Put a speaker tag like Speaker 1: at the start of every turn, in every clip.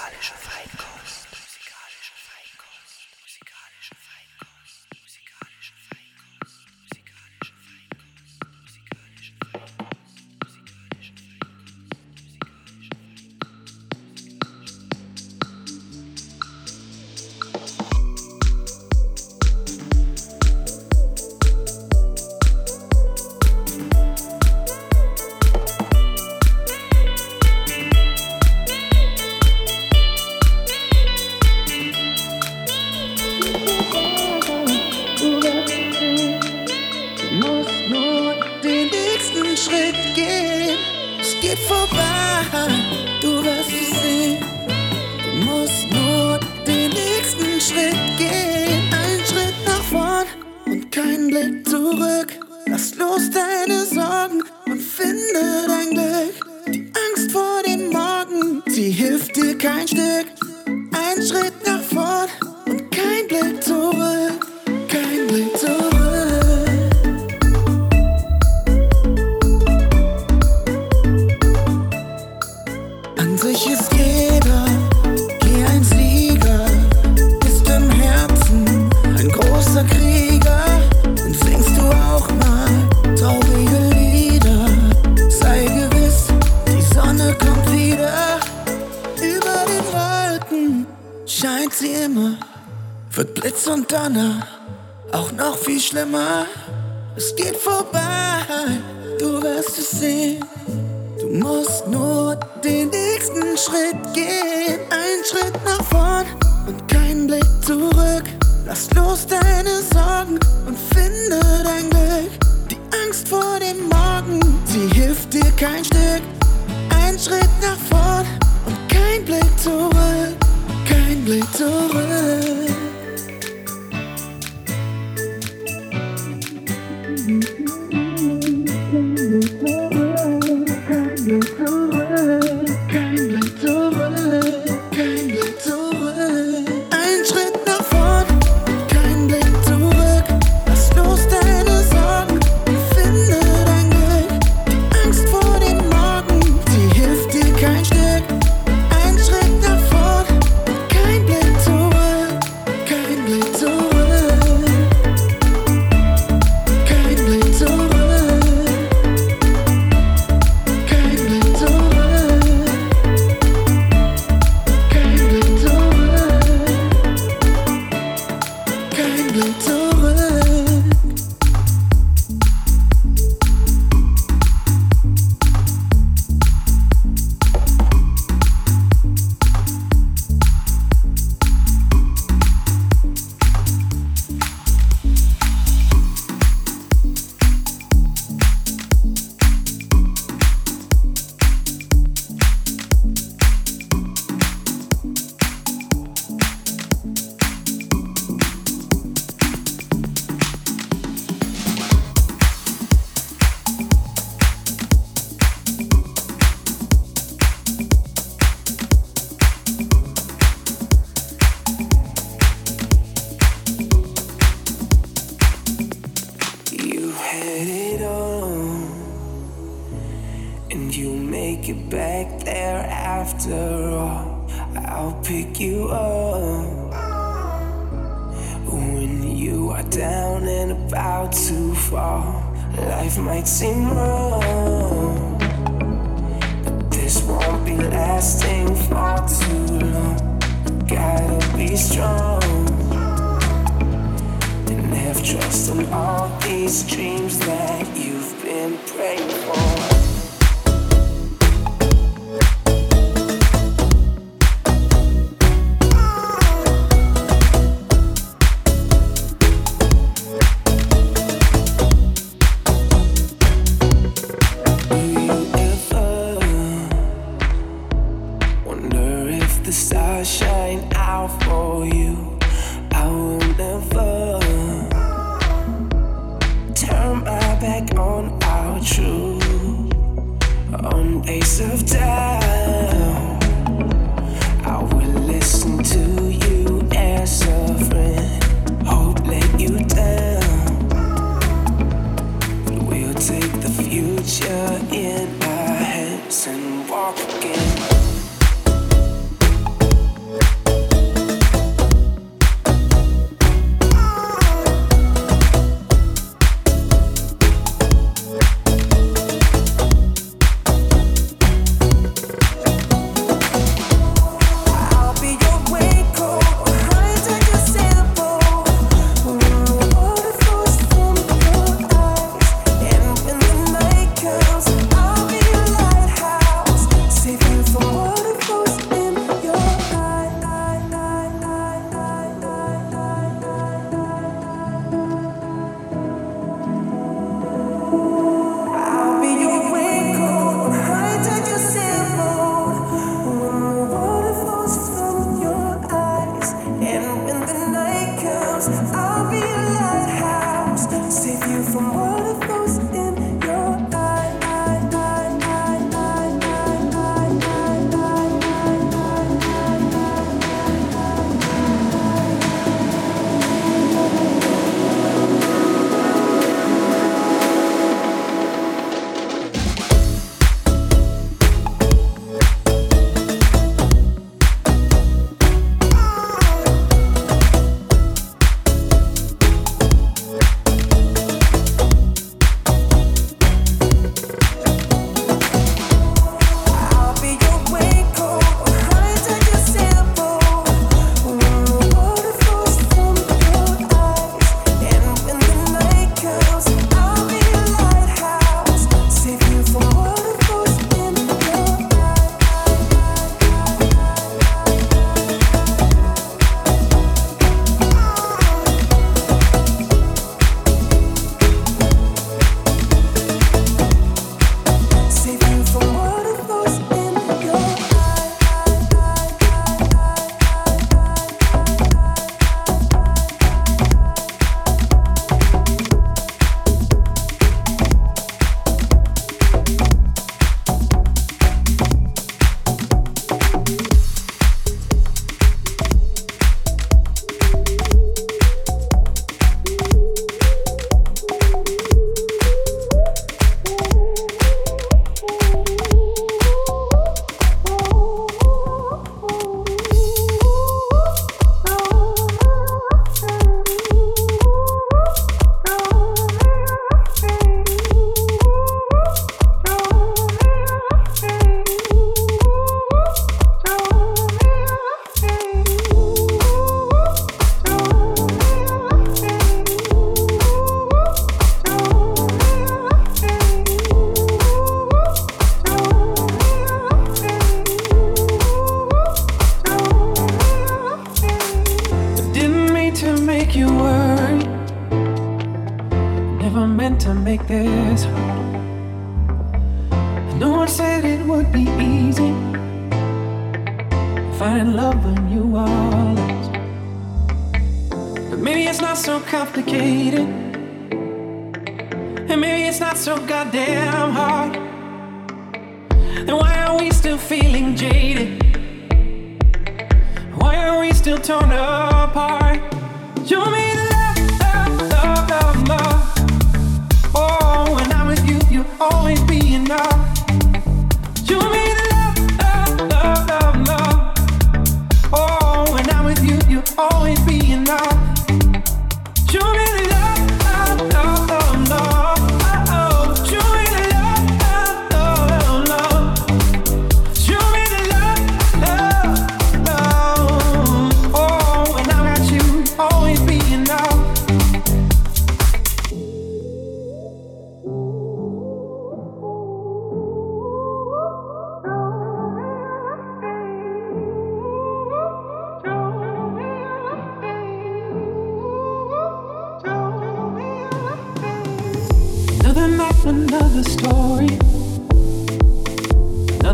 Speaker 1: musikalische Feinkopf. dir kein Stück. Ein Schritt nach vorn und kein Blick zurück, kein Blick zurück.
Speaker 2: you up when you are down and about to fall. Life might seem wrong, but this won't be lasting for too long. Gotta be strong and have trust in all these dreams that you've been praying.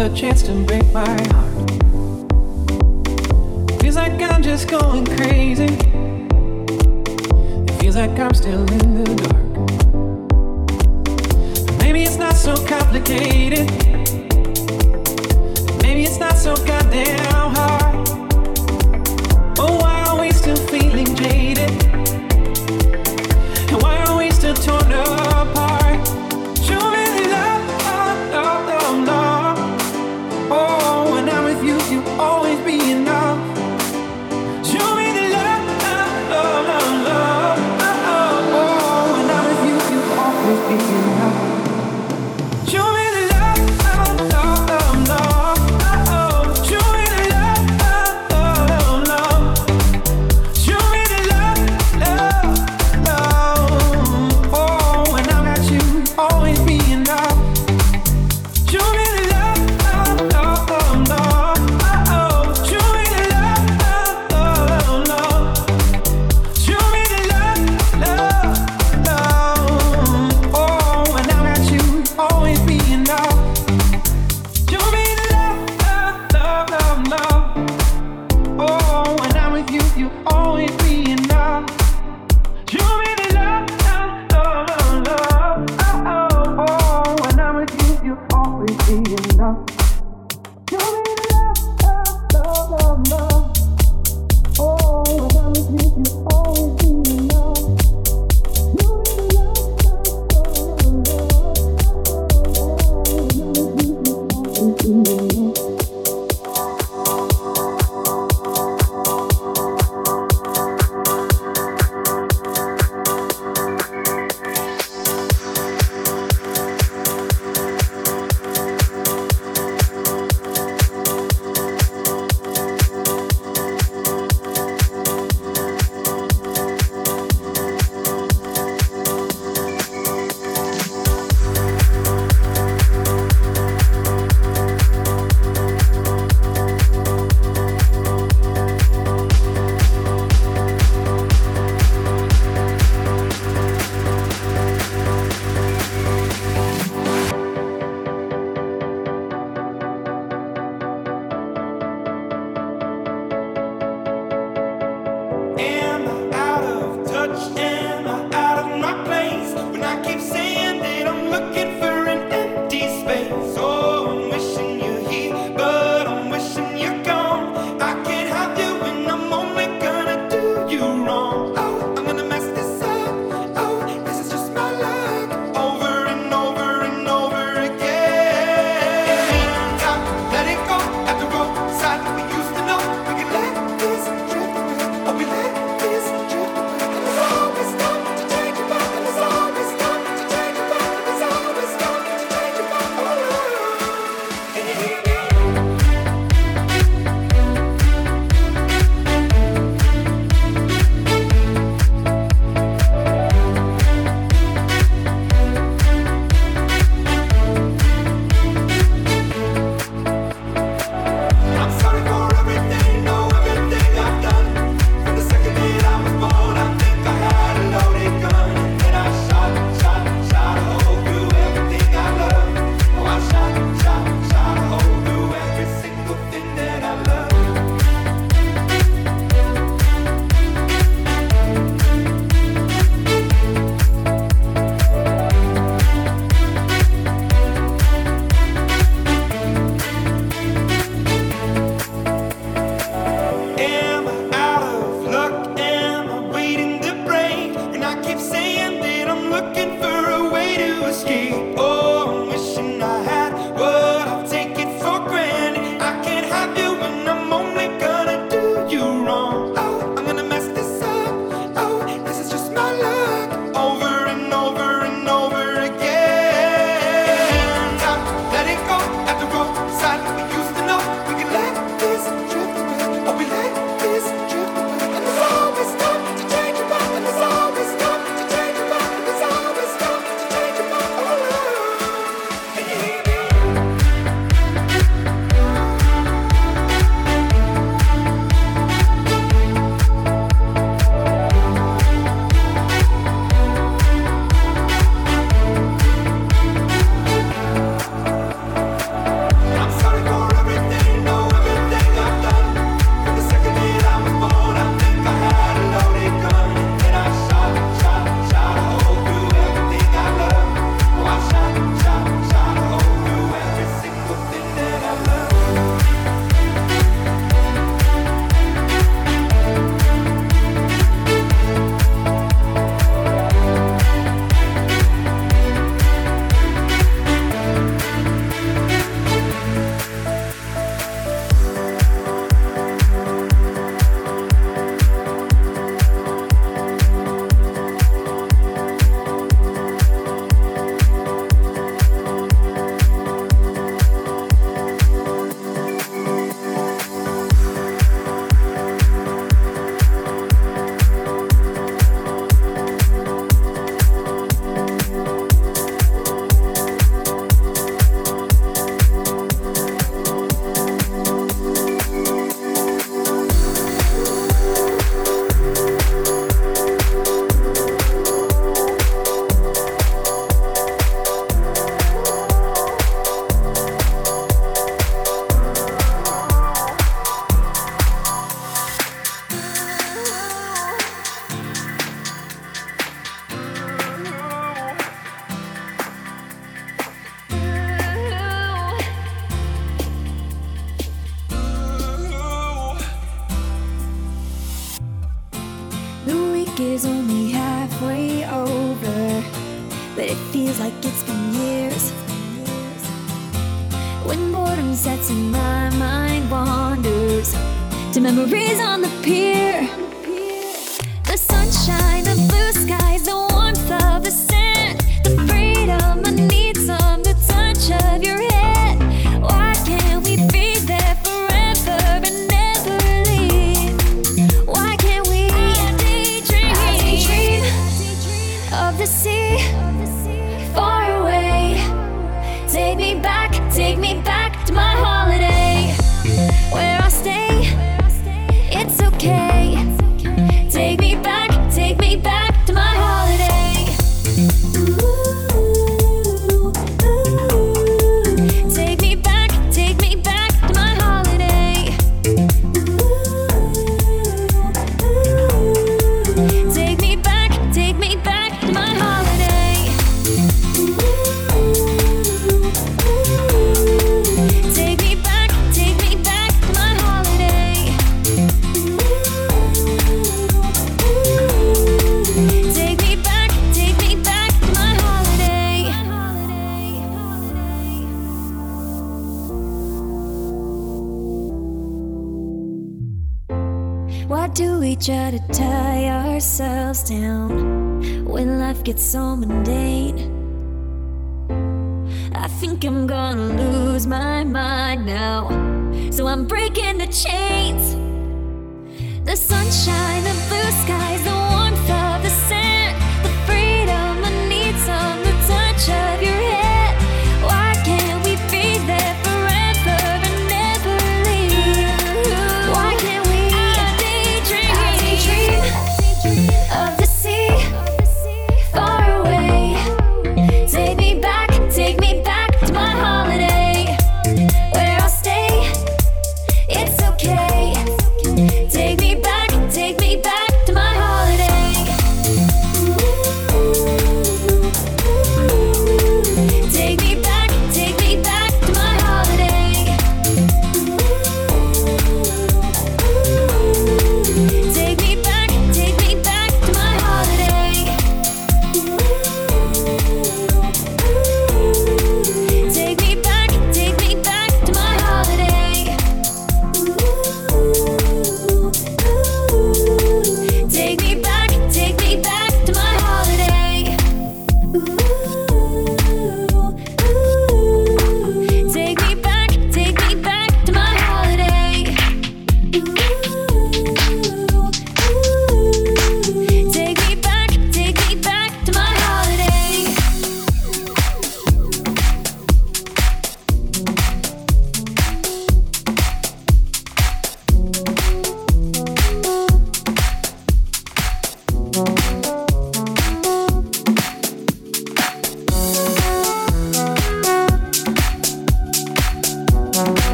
Speaker 3: another chance to break my heart. Feels like I'm just going crazy. It feels like I'm still in the dark. Maybe it's not so complicated. Maybe it's not so goddamn hard.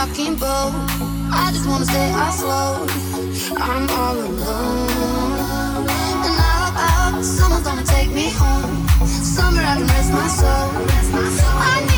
Speaker 4: rocking boat. I just wanna stay afloat. I'm all alone. And out, out, someone's gonna take me home. Somewhere I can rest my soul. Rest my soul.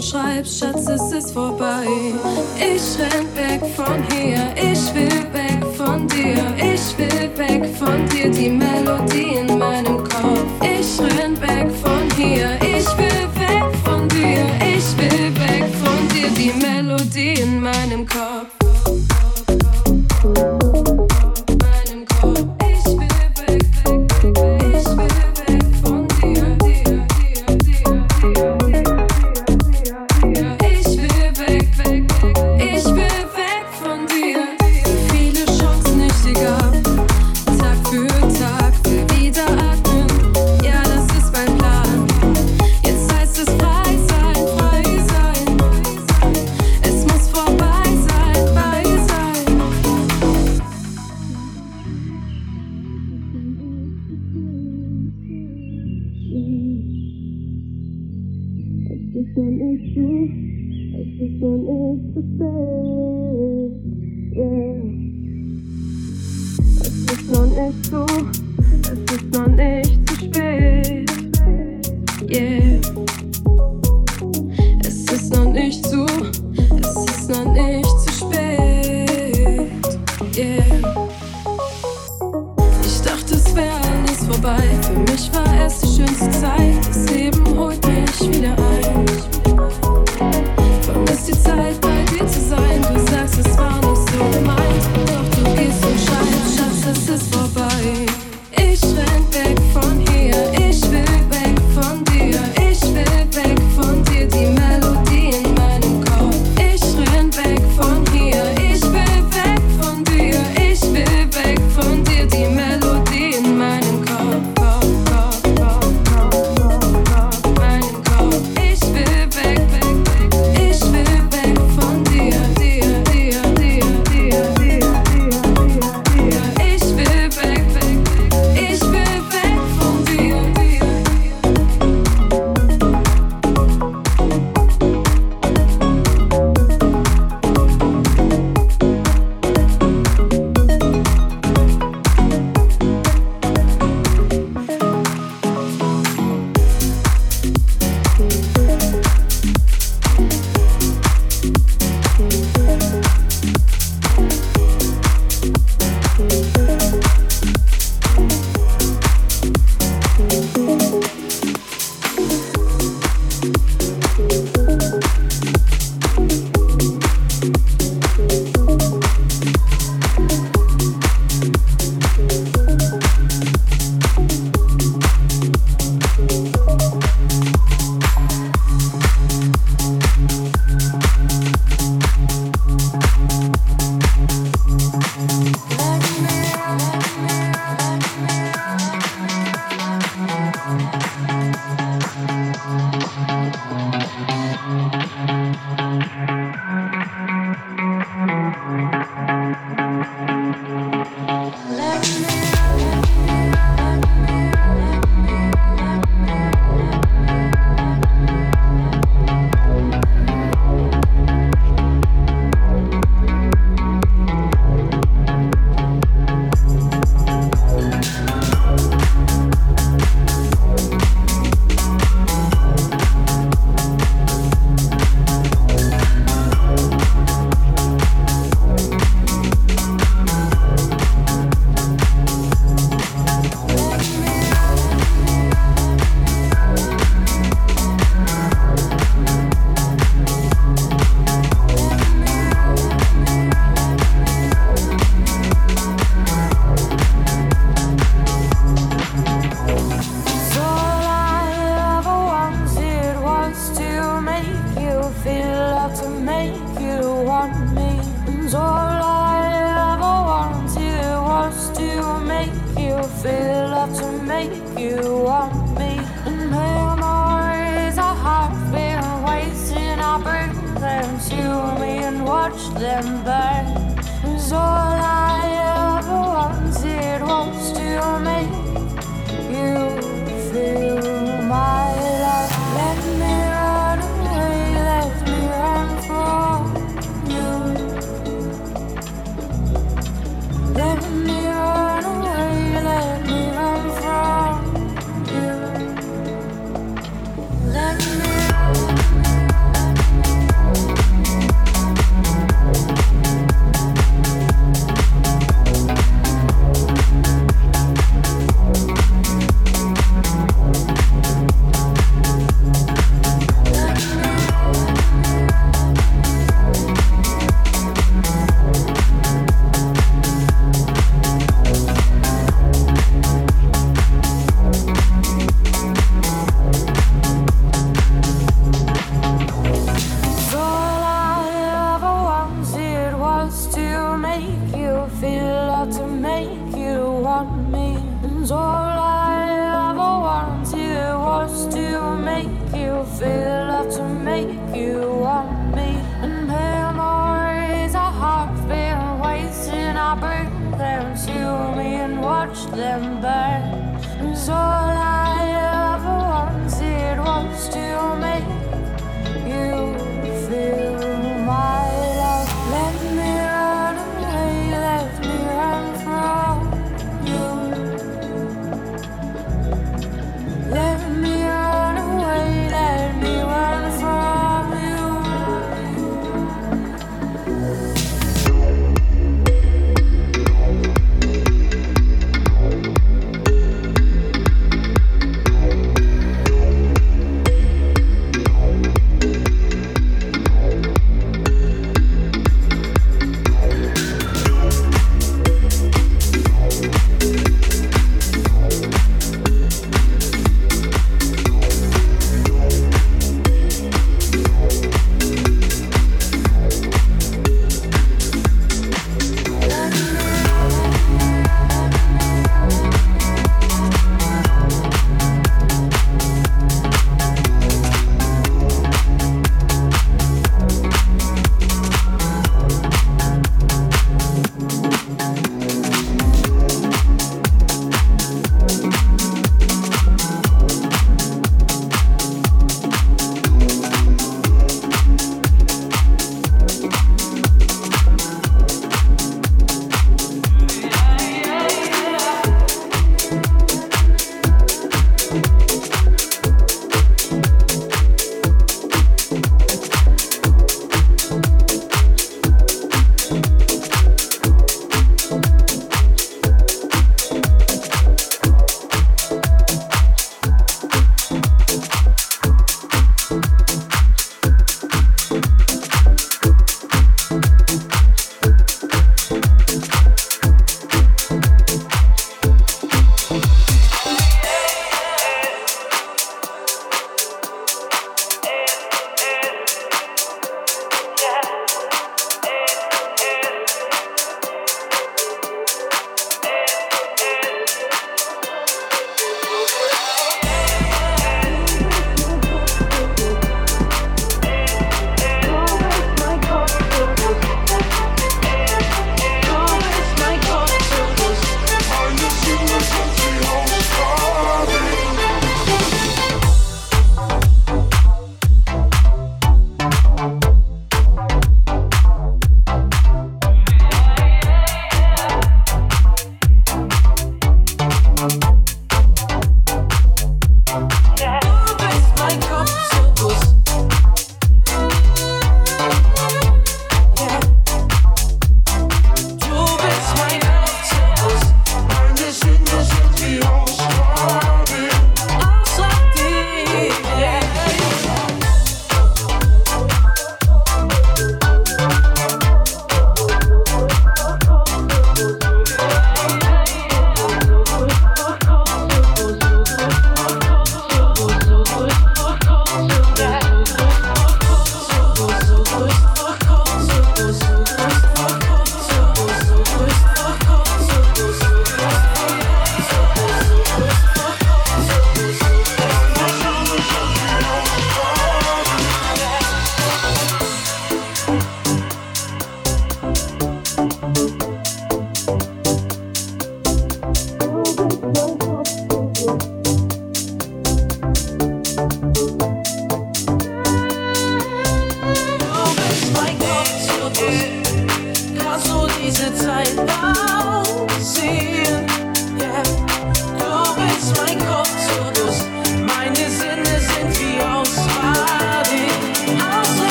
Speaker 5: und schreibst, Schatz, es ist vorbei. Ich renn weg von hier.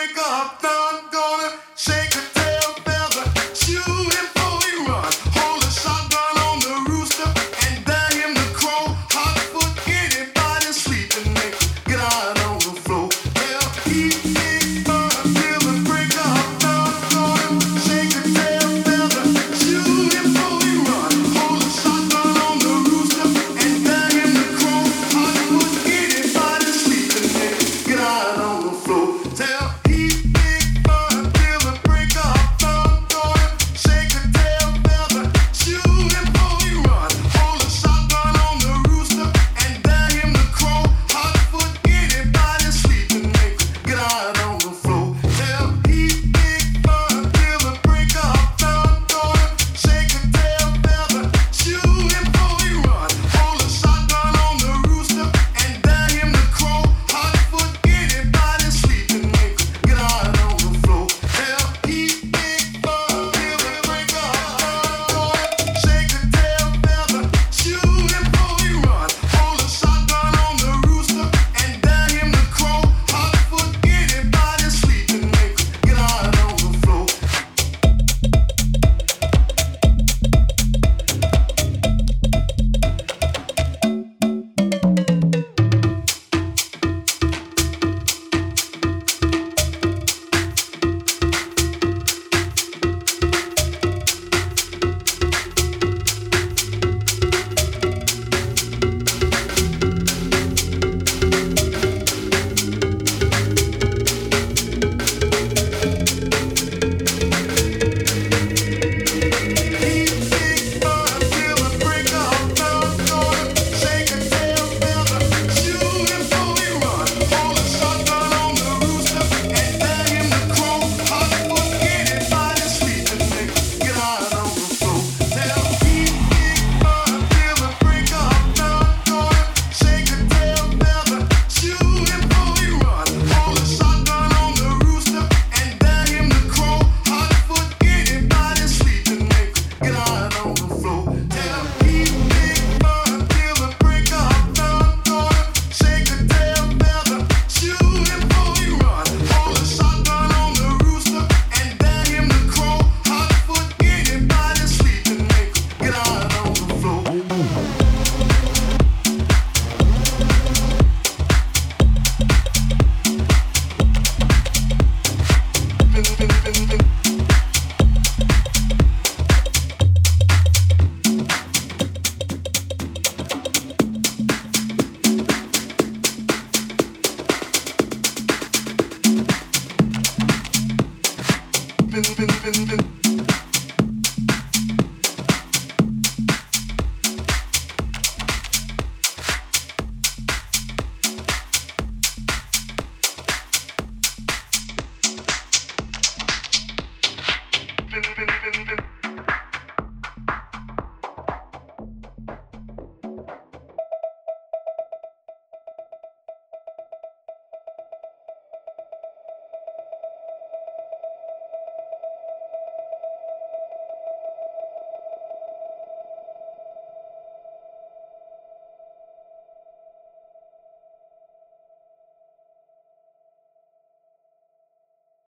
Speaker 6: wake up